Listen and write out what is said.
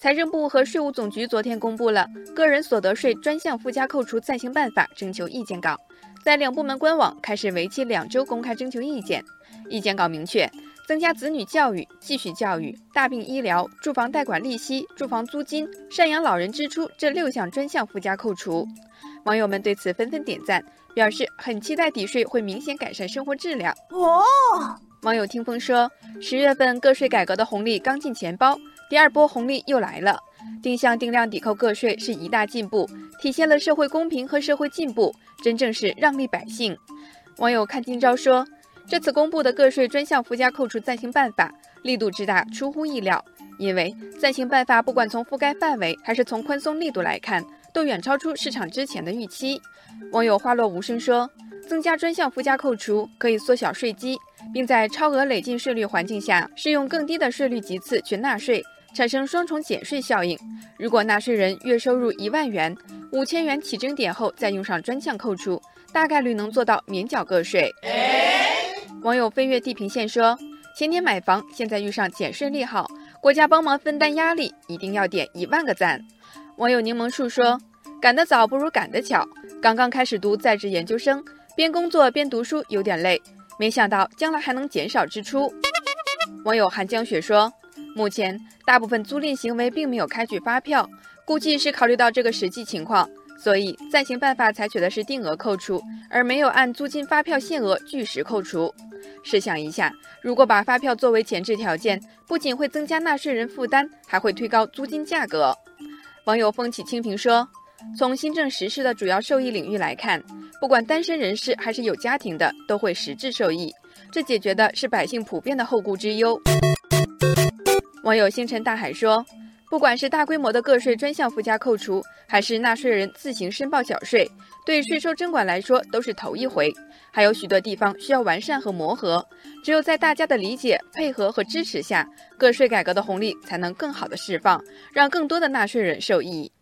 财政部和税务总局昨天公布了《个人所得税专项附加扣除暂行办法》征求意见稿，在两部门官网开始为期两周公开征求意见。意见稿明确，增加子女教育、继续教育、大病医疗、住房贷款利息、住房租金、赡养老人支出这六项专项附加扣除。网友们对此纷纷点赞，表示很期待抵税会明显改善生活质量。哦，网友听风说，十月份个税改革的红利刚进钱包。第二波红利又来了，定向定量抵扣个税是一大进步，体现了社会公平和社会进步，真正是让利百姓。网友看今朝说，这次公布的个税专项附加扣除暂行办法力度之大出乎意料，因为暂行办法不管从覆盖范围还是从宽松力度来看，都远超出市场之前的预期。网友花落无声说，增加专项附加扣除可以缩小税基，并在超额累进税率环境下适用更低的税率级次去纳税。产生双重减税效应。如果纳税人月收入一万元，五千元起征点后再用上专项扣除，大概率能做到免缴个税。网友飞越地平线说：“前年买房，现在遇上减税利好，国家帮忙分担压力，一定要点一万个赞。”网友柠檬树说：“赶得早不如赶得巧，刚刚开始读在职研究生，边工作边读书有点累，没想到将来还能减少支出。”网友寒江雪说。目前，大部分租赁行为并没有开具发票，估计是考虑到这个实际情况，所以暂行办法采取的是定额扣除，而没有按租金发票限额据实扣除。试想一下，如果把发票作为前置条件，不仅会增加纳税人负担，还会推高租金价格。网友风起清平说：“从新政实施的主要受益领域来看，不管单身人士还是有家庭的，都会实质受益。这解决的是百姓普遍的后顾之忧。”网友星辰大海说：“不管是大规模的个税专项附加扣除，还是纳税人自行申报缴税，对税收征管来说都是头一回，还有许多地方需要完善和磨合。只有在大家的理解、配合和支持下，个税改革的红利才能更好的释放，让更多的纳税人受益。”